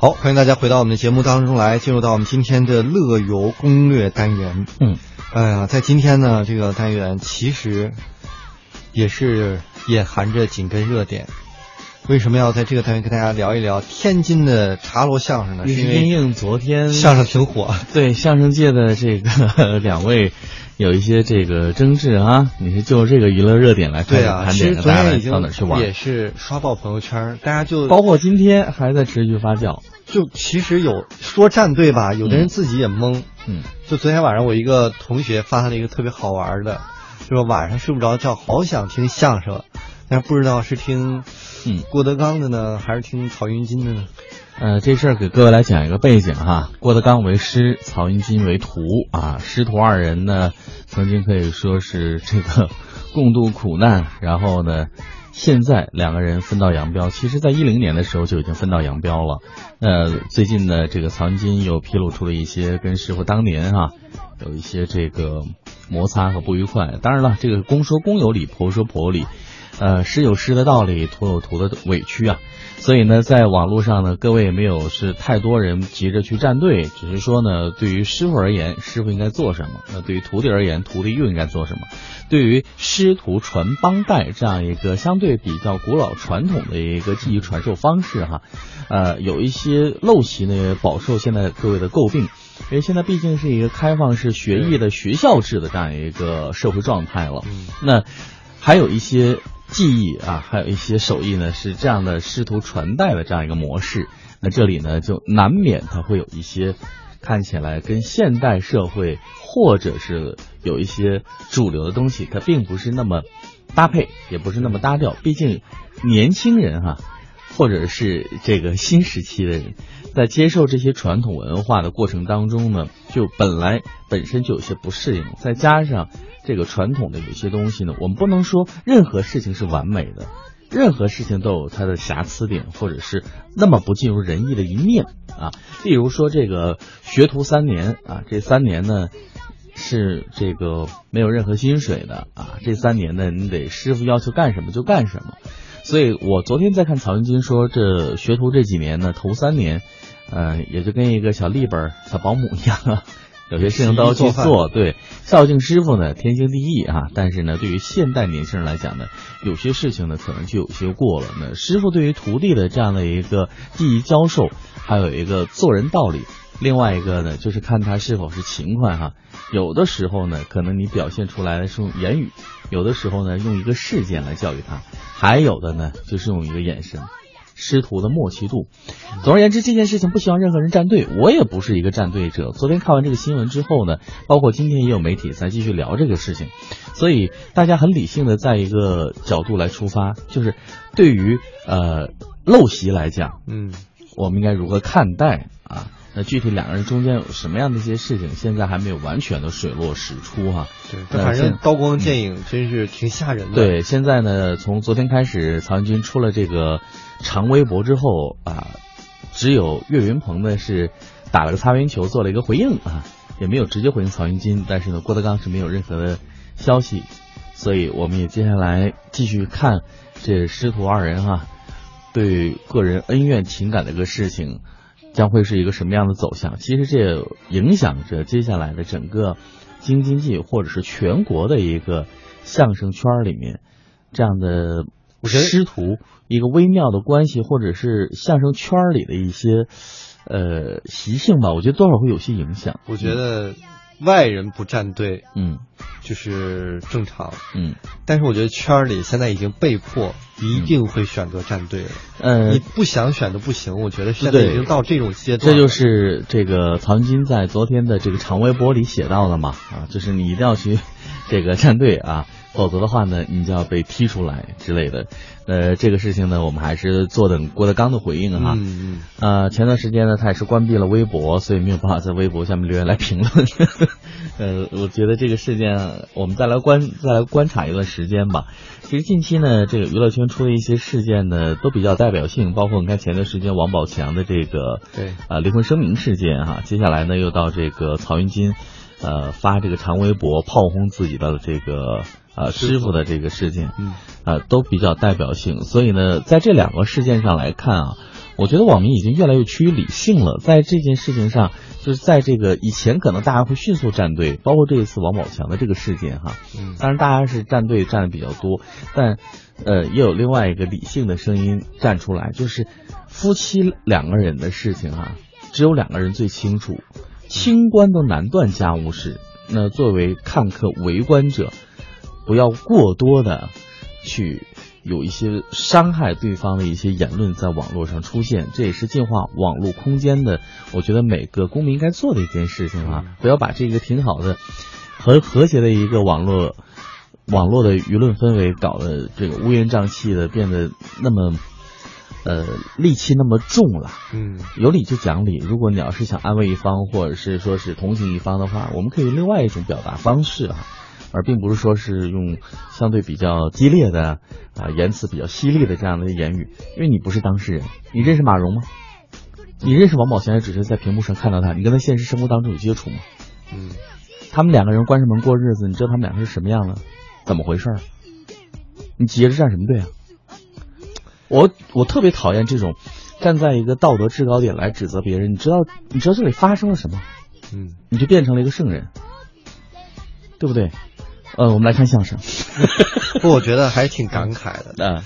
好，欢迎大家回到我们的节目当中来，进入到我们今天的乐游攻略单元。嗯，哎呀，在今天呢，这个单元其实也是隐含着紧跟热点。为什么要在这个单元跟大家聊一聊天津的茶楼相声呢？是因为昨天相声挺火。对相声界的这个 两位有一些这个争执啊，你是就这个娱乐热点来对啊，其实盘点的，大家来昨天已经到哪去玩？也是刷爆朋友圈，大家就包括今天还在持续发酵。就其实有说站队吧，有的人自己也懵。嗯，就昨天晚上我一个同学发了一个特别好玩的，就说晚上睡不着觉，好想听相声，但是不知道是听嗯郭德纲的呢，还是听曹云金的呢？呃，这事儿给各位来讲一个背景哈。郭德纲为师，曹云金为徒啊，师徒二人呢，曾经可以说是这个共度苦难，然后呢，现在两个人分道扬镳。其实，在一零年的时候就已经分道扬镳了。呃，最近呢，这个曹云金又披露出了一些跟师傅当年哈、有一些这个摩擦和不愉快。当然了，这个公说公有理，婆说婆有理。呃，师有师的道理，徒有徒的委屈啊。所以呢，在网络上呢，各位也没有是太多人急着去站队，只是说呢，对于师傅而言，师傅应该做什么；那对于徒弟而言，徒弟又应该做什么。对于师徒传帮带这样一个相对比较古老传统的一个技艺传授方式哈，呃，有一些陋习呢，饱受现在各位的诟病。因为现在毕竟是一个开放式学艺的学校制的这样一个社会状态了，那还有一些技艺啊，还有一些手艺呢，是这样的师徒传代的这样一个模式。那这里呢，就难免它会有一些看起来跟现代社会或者是有一些主流的东西，它并不是那么搭配，也不是那么搭调。毕竟年轻人哈、或者是这个新时期的人，在接受这些传统文化的过程当中呢，就本来本身就有些不适应，再加上这个传统的有些东西呢，我们不能说任何事情是完美的，任何事情都有它的瑕疵点，或者是那么不尽如人意的一面啊。例如说这个学徒三年啊，这三年呢。是这个没有任何薪水的啊，这三年呢，你得师傅要求干什么就干什么。所以我昨天在看曹云金说，这学徒这几年呢，头三年，呃，也就跟一个小立本儿、小保姆一样啊，有些事情都要去做做。对，孝敬师傅呢，天经地义啊。但是呢，对于现代年轻人来讲呢，有些事情呢，可能就有些过了。那师傅对于徒弟的这样的一个技艺教授，还有一个做人道理。另外一个呢，就是看他是否是勤快哈。有的时候呢，可能你表现出来的是用言语；有的时候呢，用一个事件来教育他；还有的呢，就是用一个眼神。师徒的默契度。总而言之，这件事情不希望任何人站队，我也不是一个站队者。昨天看完这个新闻之后呢，包括今天也有媒体在继续聊这个事情，所以大家很理性的在一个角度来出发，就是对于呃陋习来讲，嗯，我们应该如何看待啊？那具体两个人中间有什么样的一些事情，现在还没有完全的水落石出哈、对，但反正刀光剑影真是挺吓人的。，对，现在呢，从昨天开始，曹云金出了这个长微博之后啊，只有岳云鹏呢是打了个擦边球，做了一个回应啊，也没有直接回应曹云金，但是呢，郭德纲是没有任何的消息，所以我们也接下来继续看这师徒二人哈、对个人恩怨情感的一个事情。将会是一个什么样的走向？其实这也影响着接下来的整个京津冀或者是全国的一个相声圈里面这样的师徒一个微妙的关系，或者是相声圈里的一些呃习性吧，我觉得多少会有些影响。我觉得外人不站队嗯就是正常，嗯但是我觉得圈儿里现在已经被迫一定会选择站队了。呃你，不想选都不行，我觉得现在已经到这种阶段了。这就是这个曹云金在昨天的这个长微博里写到的嘛，啊，就是你一定要去这个站队啊，否则的话呢，你就要被踢出来之类的。呃，这个事情呢，我们还是坐等郭德纲的回应哈。嗯嗯，呃，前段时间呢，他也是关闭了微博，所以没有办法在微博下面留言来评论。呃，我觉得这个事件，我们再来观再来观察一段时间吧。其实近期呢，这个娱乐圈出的一些事件呢，都比较代表性，包括你看前段时间王宝强的这个对。啊离婚声明事件哈，接下来呢又到这个曹云金，呃发这个长微博炮轰自己的这个呃师傅。师傅的这个事件，嗯，呃都比较代表性，所以呢，在这两个事件上来看啊，我觉得网民已经越来越趋于理性了，在这件事情上，就是在这个以前可能大家会迅速站队，包括这一次王宝强的这个事件哈，嗯当然大家是站队站的比较多，但呃也有另外一个理性的声音站出来，就是夫妻两个人的事情哈、只有两个人最清楚，清官都难断家务事，那作为看客围观者，不要过多的去。有一些伤害对方的一些言论在网络上出现，这也是净化网络空间的，我觉得每个公民应该做的一件事情啊！不要把这个挺好的、和和谐的一个网络网络的舆论氛围搞得这个乌烟瘴气的，变得那么呃戾气那么重了。嗯有理就讲理，如果你要是想安慰一方，或者是说是同情一方的话，我们可以用另外一种表达方式啊，而并不是说是用相对比较激烈的啊言辞比较犀利的这样的言语，因为你不是当事人，你认识马蓉吗？你认识王宝强，也只是在屏幕上看到他，你跟他现实生活当中有接触吗？嗯他们两个人关上门过日子，你知道他们两个是什么样的？怎么回事儿？你急着站什么队啊？我我特别讨厌这种站在一个道德制高点来指责别人。你知道你知道这里发生了什么？嗯，你就变成了一个圣人，对不对？呃，我们来看相声。不，我觉得还挺感慨的。嗯、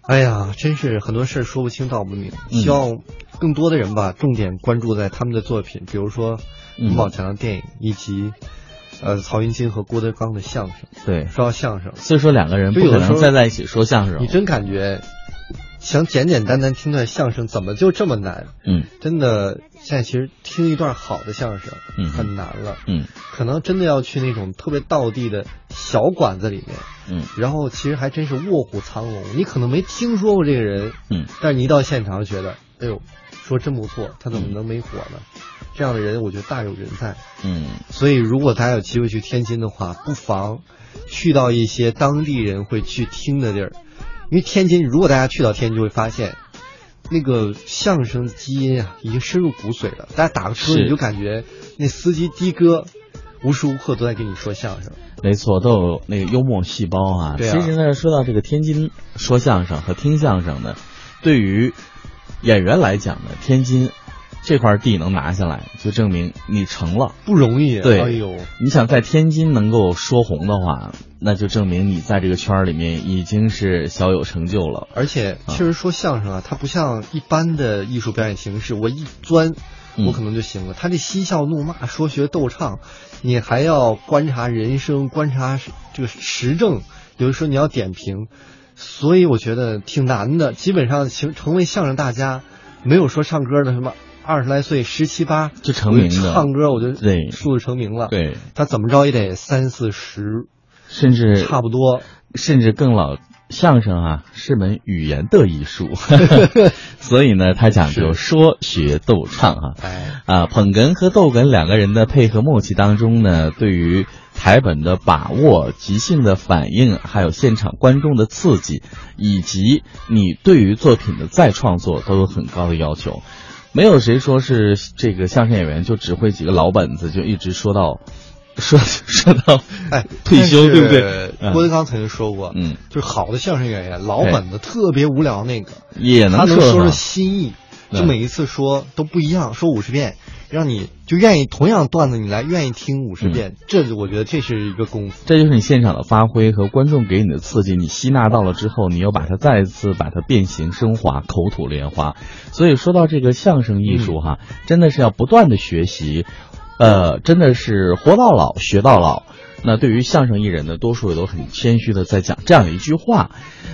哎呀，真是很多事儿说不清道不明，嗯希望更多的人吧，重点关注在他们的作品，比如说嗯王宝强的电影，以及呃曹云金和郭德纲的相声。对，说到相声，所以说两个人不可能就有的时候站在一起说相声你。真感觉想简简单单听段相声，怎么就这么难？嗯。真的，现在其实听一段好的相声嗯很难了，嗯。可能真的要去那种特别道地的小馆子里面，嗯。然后其实还真是卧虎藏龙，你可能没听说过这个人，嗯。但是你一到现场觉得，哎呦，说真不错，他怎么能没火呢？这样的人我觉得大有人在。嗯。所以如果大家有机会去天津的话，不妨去到一些当地人会去听的地儿，因为天津，如果大家去到天津，就会发现。那个相声的基因啊，已经深入骨髓了。大家打个车，你就感觉那司机的哥，无时无刻都在跟你说相声。没错，都有那个幽默细胞啊。对啊其实呢，说到这个天津说相声和听相声呢，对于演员来讲呢，天津这块地能拿下来，就证明你成了。不容易。对哎呦，你想在天津能够说红的话，那就证明你在这个圈儿里面已经是小有成就了。而且确实说相声啊，它不像一般的艺术表演形式，我一钻，嗯我可能就行了。他这嬉笑怒骂、说学逗唱，你还要观察人生，观察这个时政，有的时候你要点评，所以我觉得挺难的。基本上成成为相声大家，没有说唱歌的什么二十来岁、十七八就成名的唱歌我就对数字成名了。，对，他怎么着也得三四十，甚至差不多。甚至更老。相声啊是门语言的艺术，所以呢，他讲究说学逗唱啊。哎，啊，捧哏和逗哏两个人的配合默契当中呢，对于台本的把握、即兴的反应，还有现场观众的刺激，以及你对于作品的再创作，都有很高的要求。没有谁说是这个相声演员就只会几个老本子，就一直说到说 说到哎，退休，对不对？嗯郭德纲曾经说过，嗯，就是好的相声演员，老本子特别无聊那个，也能说出新意，就嗯每一次说都不一样，说五十遍，让你就愿意同样段子你来愿意听五十嗯遍，这我觉得这是一个功夫。这就是你现场的发挥和观众给你的刺激，你吸纳到了之后，你又把它再次把它变形升华，口吐莲花。所以说到这个相声艺术哈，真的是要不断的学习，呃，真的是活到老学到老。那对于相声艺人呢，多数也都很谦虚的在讲这样一句话。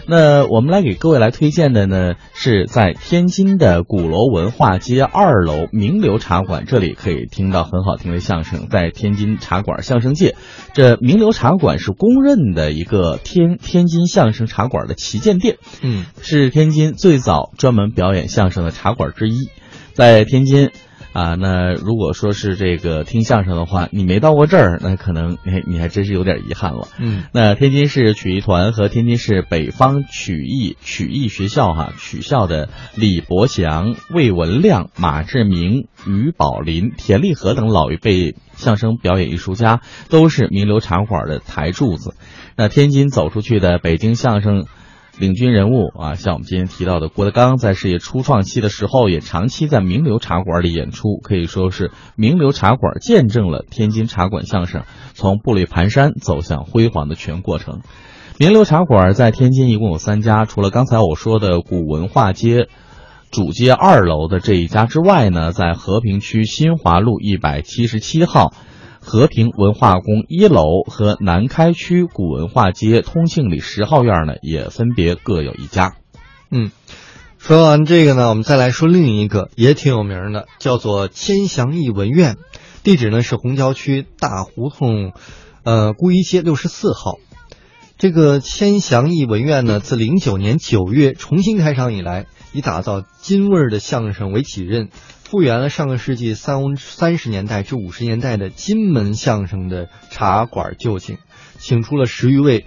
那我们来给各位来推荐的呢，是在天津的鼓楼文化街二楼名流茶馆，这里可以听到很好听的相声。在天津茶馆相声界，这名流茶馆是公认的一个天天津相声茶馆的旗舰店，嗯，是天津最早专门表演相声的茶馆之一。在天津。啊，那如果说是这个听相声的话，你没到过这儿，那可能你你还真是有点遗憾了。嗯，那天津市曲艺团和天津市北方曲艺曲艺学校哈、曲校的李伯祥、魏文亮、马志明、于宝林、田立和等老一辈相声表演艺术家，都是名流茶馆的台柱子。那天津走出去的北京相声。领军人物啊，像我们今天提到的郭德纲，在事业初创期的时候，也长期在名流茶馆里演出，可以说是名流茶馆见证了天津茶馆相声从步履蹒跚走向辉煌的全过程。名流茶馆在天津一共有三家，除了刚才我说的古文化街主街二楼的这一家之外呢，在和平区新华路一百七十七号。和平文化宫一楼和南开区古文化街通庆里十号院呢，也分别各有一家。嗯，说完这个呢，我们再来说另一个也挺有名的，叫做千祥艺文苑，地址呢是红桥区大胡同，呃，孤衣街六十四号。这个千祥艺文苑呢，自零九年九月重新开场以来，以打造京味儿的相声为己任。复原了上个世纪三三十年代至五十年代的金门相声的茶馆旧景，请出了十余位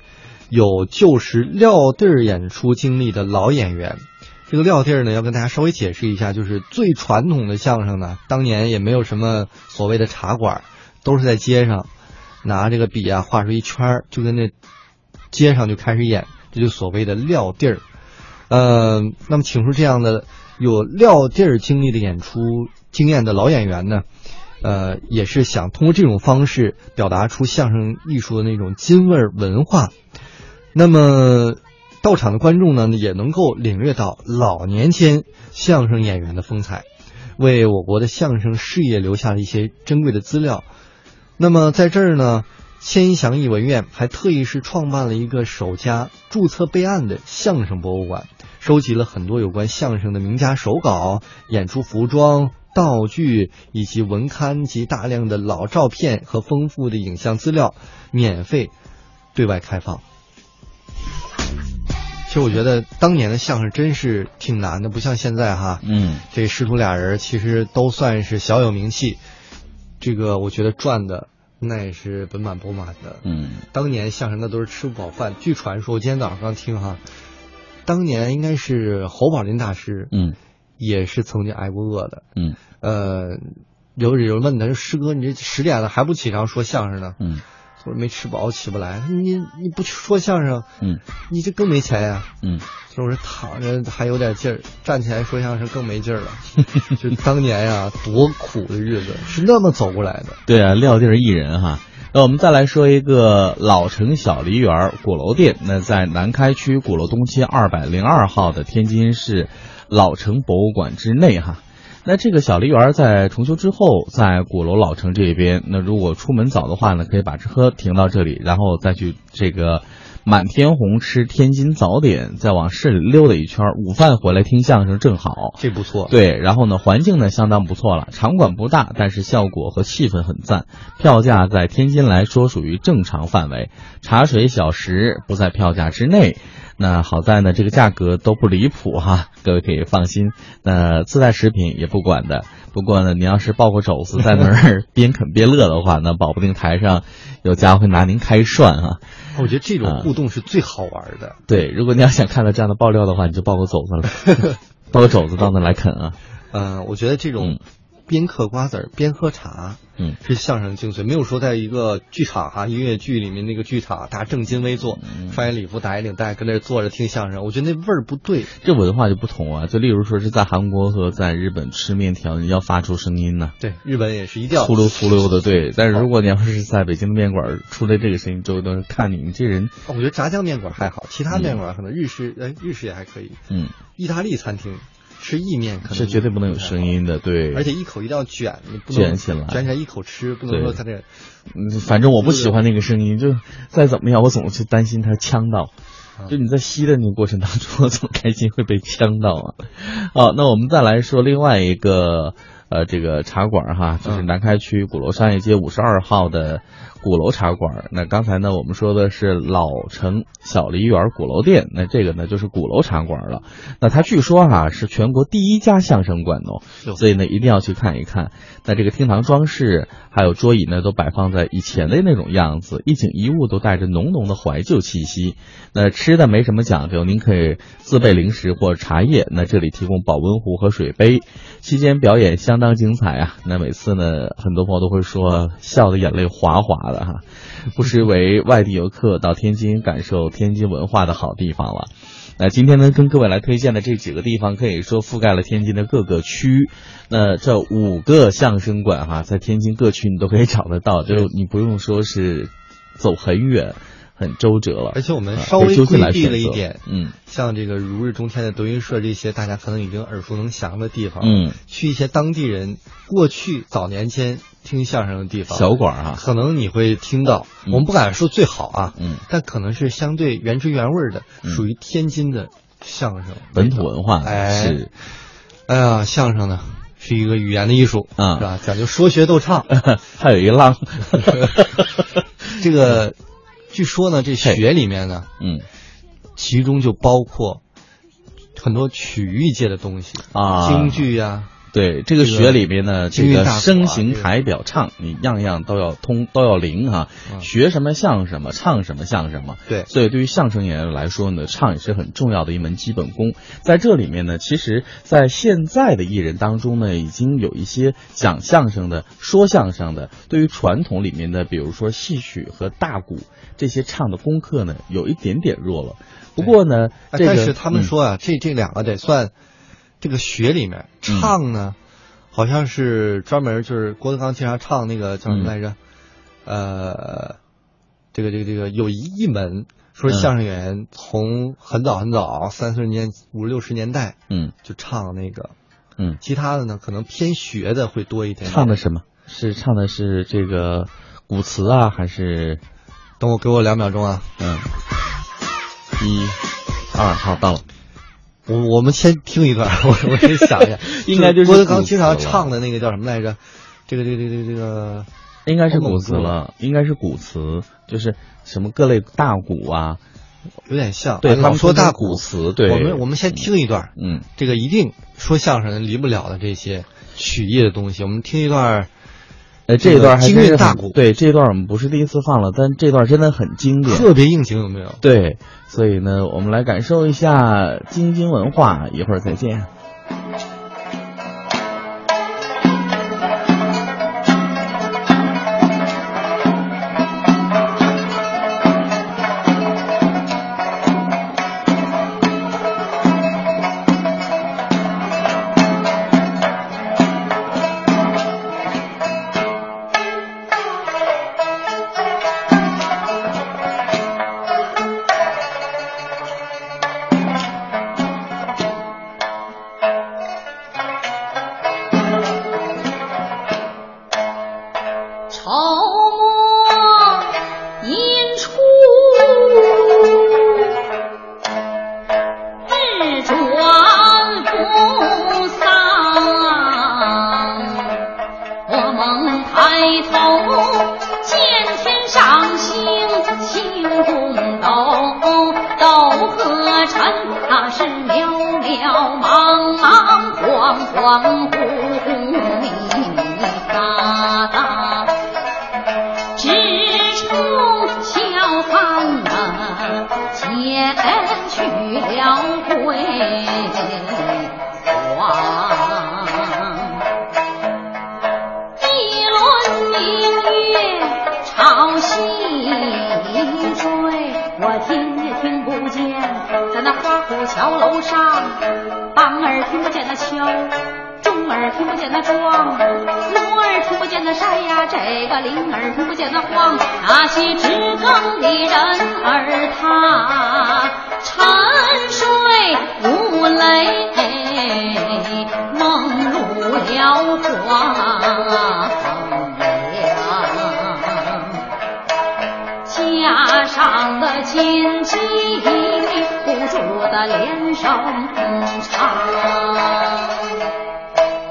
有旧时撂地儿演出经历的老演员。这个撂地儿呢，要跟大家稍微解释一下，就是最传统的相声呢，当年也没有什么所谓的茶馆，都是在街上拿这个笔啊画出一圈，就跟那街上就开始演，这就所谓的撂地儿。呃，那么请出这样的。有撂地儿经历的演出经验的老演员呢，呃，也是想通过这种方式表达出相声艺术的那种津味文化。那么到场的观众呢，也能够领略到老年间相声演员的风采，为我国的相声事业留下了一些珍贵的资料。那么在这儿呢，千祥艺文院还特意是创办了一个首家注册备案的相声博物馆。收集了很多有关相声的名家手稿、演出服装、道具以及文刊及大量的老照片和丰富的影像资料，免费对外开放。其实我觉得当年的相声真是挺难的，不像现在哈。嗯，这师徒俩人其实都算是小有名气，这个我觉得赚的那也是盆满钵满的。嗯，当年相声那都是吃不饱饭。据传说，我今天早上刚听哈。当年应该是侯宝林大师，嗯，也是曾经挨过饿的，嗯，呃，有有人问他说：“师哥，你这十点了还不起床说相声呢？”嗯，他说：“没吃饱起不来。”你你不说相声，嗯，你这更没钱呀，嗯，是不是躺着还有点劲儿，站起来说相声更没劲儿了？就当年呀，多苦的日子是那么走过来的。对啊，撂地儿艺人哈。那我们再来说一个老城小梨园鼓楼店，那在南开区鼓楼东街二百零二号的天津市老城博物馆之内哈。那这个小梨园在重修之后，在鼓楼老城这边，那如果出门早的话呢，可以把车停到这里，然后再去这个。满天红吃天津早点，再往市里溜达一圈，午饭回来听相声正好，这不错。对，然后呢，环境呢相当不错了，场馆不大，但是效果和气氛很赞。票价在天津来说属于正常范围，茶水小食不在票价之内。那好在呢，这个价格都不离谱哈，各位可以放心。那自带食品也不管的。不过呢，您要是抱个肘子在那儿 边啃边乐的话，那保不定台上有家伙会拿您开涮啊。我觉得这种互动是最好玩的。对，如果你要想看到这样的爆料的话，你就抱个肘子了，抱个肘子到那来啃啊。嗯，我觉得这种。边嗑瓜子儿边喝茶，嗯，是相声精髓。没有说在一个剧场哈，音乐剧里面那个剧场，大家正襟危坐，穿一礼服打一领带，跟那坐着听相声，我觉得那味儿不对。这文化就不同啊，就例如说是在韩国和在日本吃面条，你要发出声音呢。对，日本也是一定要粗溜粗溜的，对。但是如果你要是在北京的面馆出来这个声音，周围都是看你，你这人。我觉得炸酱面馆还好，其他面馆可能日式，哎，日式也还可以。嗯，意大利餐厅。吃意面可能是绝对不能有声音的，对，而且一口一定要卷，你不能卷起来，卷起来一口吃，不能说他这，嗯，反正我不喜欢那个声音，就再怎么样，我总是担心它呛到，就你在吸的那个过程当中，我总开心会被呛到啊。好，那我们再来说另外一个呃这个茶馆哈，就是南开区鼓楼商业街五十二号的。鼓楼茶馆，那刚才呢，我们说的是老城小梨园鼓楼店，那这个呢就是鼓楼茶馆了。那它据说啊是全国第一家相声馆哦，所以呢一定要去看一看。那这个厅堂装饰还有桌椅呢都摆放在以前的那种样子，一景一物都带着浓浓的怀旧气息。那吃的没什么讲究，您可以自备零食或茶叶，那这里提供保温壶和水杯。期间表演相。相当精彩啊！那每次呢，很多朋友都会说笑的眼泪哗哗的哈，不失为外地游客到天津感受天津文化的好地方了。那今天呢，跟各位来推荐的这几个地方，可以说覆盖了天津的各个区。那这五个相声馆哈，在天津各区你都可以找得到，就你不用说是走很远。很周折了，而且我们稍微规避了一点，嗯，像这个如日中天的德云社这些大家可能已经耳熟能详的地方，嗯，去一些当地人过去早年间听相声的地方，小馆啊，可能你会听到，我们不敢说最好啊，嗯，但可能是相对原汁原味的，属于天津的相声。本土文化，哎，哎呀，相声呢是一个语言的艺术啊，是吧？讲究说学逗唱，还有一浪，这个。据说呢，这学里面呢，嗯，其中就包括很多曲艺界的东西啊，京剧呀。对，这个学里边呢，这个声形台表唱，你样样都要通，都要灵哈。学什么像什么，唱什么像什么。对，所以对于相声演员来说呢，唱也是很重要的一门基本功。在这里面呢，其实，在现在的艺人当中呢，已经有一些讲相声的、说相声的，对于传统里面的，比如说戏曲和大鼓。这些唱的功课呢，有一点点弱了。不过呢，但是他们说啊，这这两个得算这个学里面唱呢，好像是专门就是郭德纲经常唱那个叫什么来着？呃，这个这个这个有一一门说相声演员从很早很早三四十年五六十年代，嗯，就唱那个，嗯，其他的呢可能偏学的会多一点。唱的什么？是唱的是这个古词啊，还是？等我给我两秒钟啊，嗯，一、二，好到了。我我们先听一段，我我先想一下，应该就是郭德纲经常唱的那个叫什么来着？这个这个这个这个，应该是古词了，应该是古词，就是什么各类大鼓啊，有点像。对他们说大鼓。词，对，我们我们先听一段，嗯，这个一定说相声离不了的这些曲艺的东西，我们听一段。呃，这一段还是大鼓，对，这一段我们不是第一次放了，但这段真的很经典，特别应景，有没有？对，所以呢，我们来感受一下京津文化，一会儿再见。听不见那敲，钟儿听不见那撞，锣儿听不见那筛呀，这个铃儿听不见那晃，那些职更的人儿他沉睡无泪，梦入了黄。上的金鸡。连声唱。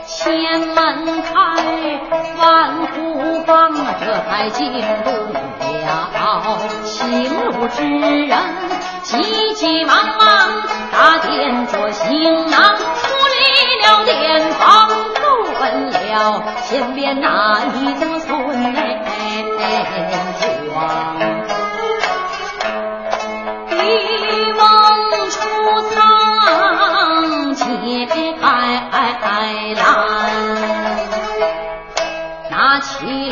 千门开，万户方，这才进入了。行路之人急急忙忙打点着行囊，出了店房，怒问了前边那一等所。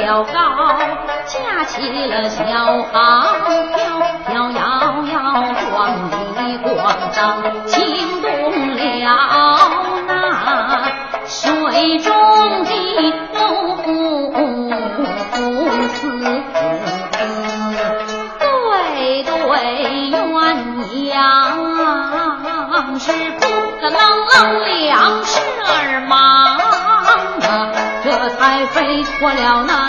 了高，架起了小航飘，飘摇摇壮丽光张，惊动了那水中的龙雌。对对鸳鸯是不能两世儿忙啊，这才飞过了那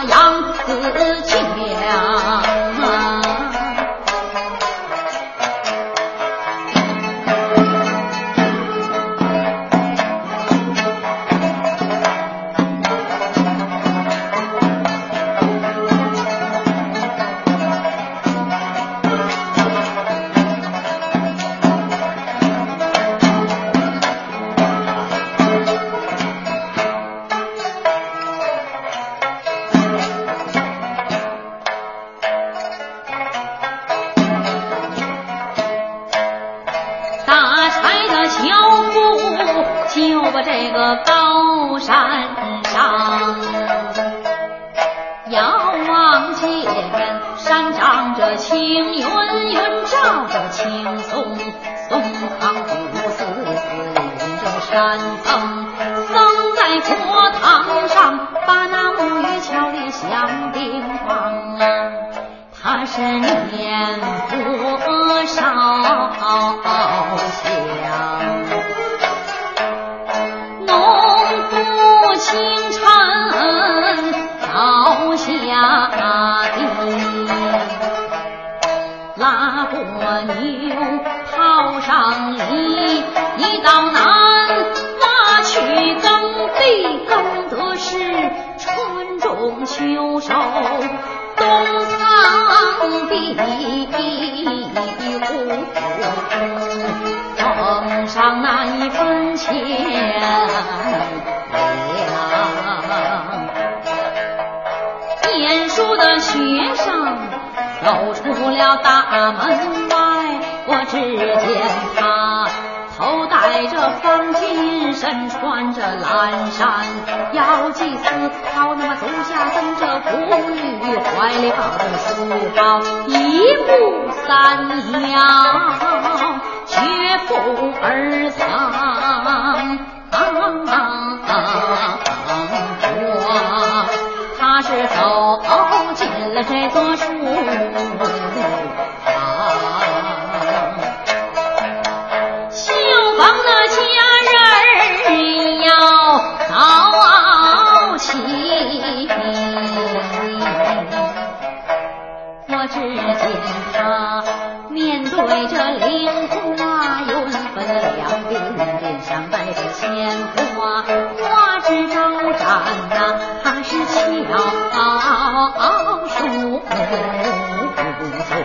身边走出了大门外，我只见他。头戴着方巾，身穿着蓝衫，腰系丝绦，那么足下蹬着妇女，怀里抱着书包，一步三摇，绝不而藏。我他是走进了这座上带着鲜花，花枝招展呐、他是巧书色。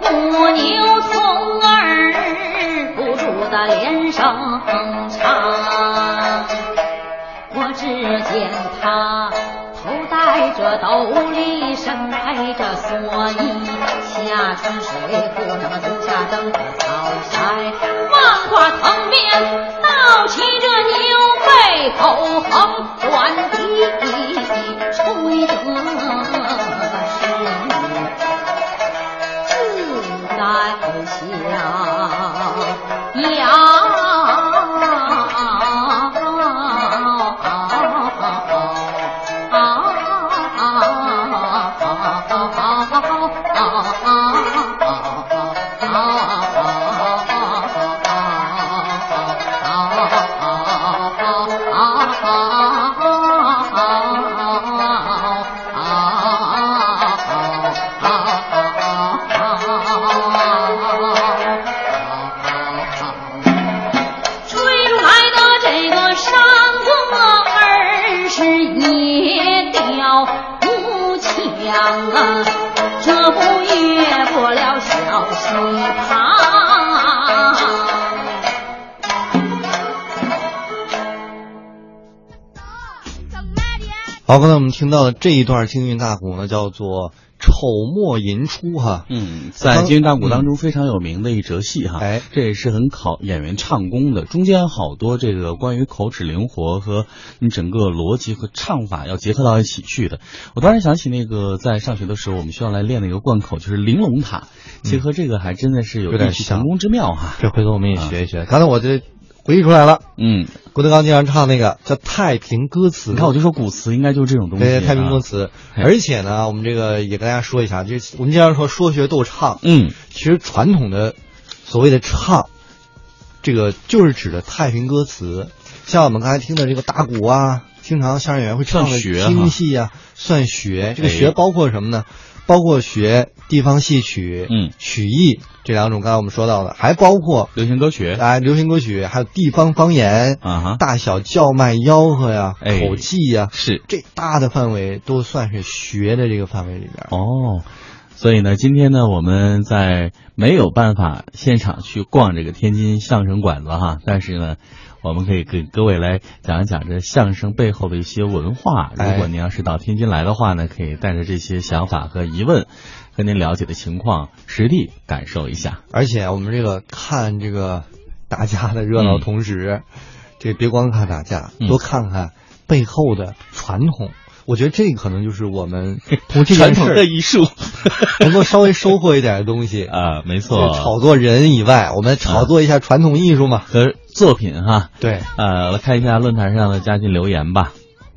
母牛从儿不住的连声唱，我只见他头戴着斗笠，身披着蓑衣，下穿水裤，那么足下蹬背，听到的这一段京韵大鼓呢，叫做《丑末寅初》哈。嗯，在京韵大鼓当中非常有名的一折戏哈，哎，这也是很考演员唱功的。中间好多这个关于口齿灵活和你整个逻辑和唱法要结合到一起去的。我突然想起那个在上学的时候，我们需要来练的一个贯口，就是玲珑塔，结合这个还真的是有异曲同工之妙哈。这回头我们也学一学。刚才我这回忆出来了，嗯，郭德纲经常唱那个叫《太平歌词》，你看我就说古词应该就是这种东西，对，太平歌词。而且呢，我们这个也跟大家说一下，这我们经常说说学逗唱，嗯，其实传统的所谓的唱，这个就是指的太平歌词。像我们刚才听的这个打鼓啊，经常相声演员会唱的京戏啊，算学。这个学包括什么呢？包括学地方戏曲、嗯，曲艺这两种，刚才我们说到的，还包括流行歌曲，哎，流行歌曲，还有地方方言啊哈，大小叫卖、吆喝呀、哎、口技呀，是。这大的范围都算是学的这个范围里边。哦，所以呢，今天呢，我们在没有办法现场去逛这个天津相声馆子哈，但是呢。我们可以给各位来讲一讲这相声背后的一些文化。如果您要是到天津来的话呢，可以带着这些想法和疑问，和您了解的情况实地感受一下。而且我们这个看这个打架的热闹同时，嗯、这别光看打架，多看看背后的传统。我觉得这可能就是我们 从这件事的艺术 能够稍微收获一点的东西啊，没错。炒作人以外，我们炒作一下传统艺术嘛和作品哈。对，呃，来看一下论坛上的嘉靖留言吧。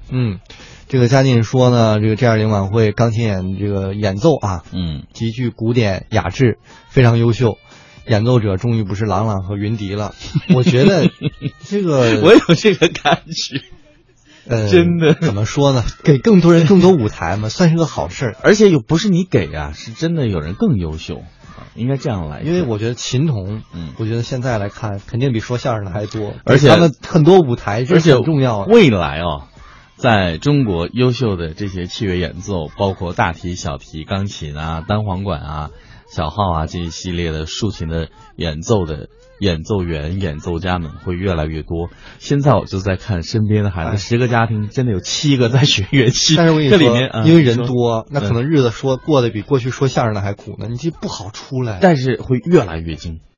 嗯，这个嘉靖说呢，这个 G 二零晚会钢琴演这个演奏啊，嗯，极具古典雅致，非常优秀。演奏者终于不是郎朗和云迪了，我觉得这个 我有这个感觉。呃，真的怎么说呢？给更多人更多舞台嘛，算是个好事儿。而且又不是你给啊，是真的有人更优秀啊，应该这样来。因为我觉得琴童，嗯，我觉得现在来看，肯定比说相声的还多。而且他们很多舞台，而且很重要。未来哦，在中国优秀的这些器乐演奏，包括大提、小提、钢琴啊、单簧管啊、小号啊这一系列的竖琴的演奏的。演奏员、演奏家们会越来越多。现在我就在看身边的孩子，十个家庭真的有七个在学乐器。但是我跟你说，这里面、嗯、因为人多，那可能日子说过得比过去说相声的还苦呢，你这不好出来。但是会越来越精。